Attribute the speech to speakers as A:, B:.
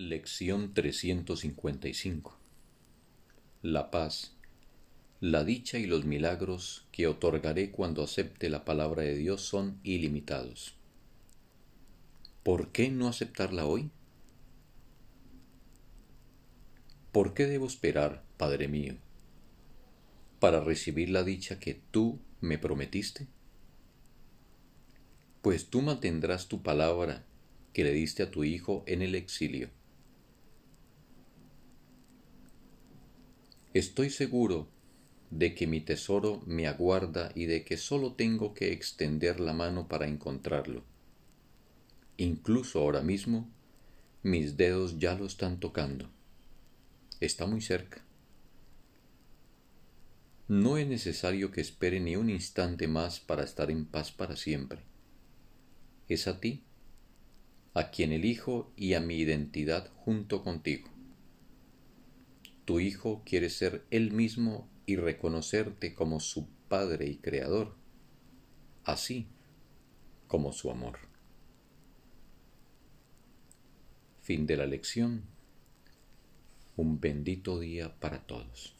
A: Lección 355 La paz, la dicha y los milagros que otorgaré cuando acepte la palabra de Dios son ilimitados. ¿Por qué no aceptarla hoy? ¿Por qué debo esperar, Padre mío, para recibir la dicha que tú me prometiste? Pues tú mantendrás tu palabra que le diste a tu Hijo en el exilio. Estoy seguro de que mi tesoro me aguarda y de que solo tengo que extender la mano para encontrarlo. Incluso ahora mismo, mis dedos ya lo están tocando. Está muy cerca. No es necesario que espere ni un instante más para estar en paz para siempre. Es a ti, a quien elijo y a mi identidad junto contigo. Tu Hijo quiere ser Él mismo y reconocerte como su Padre y Creador, así como su amor. Fin de la lección. Un bendito día para todos.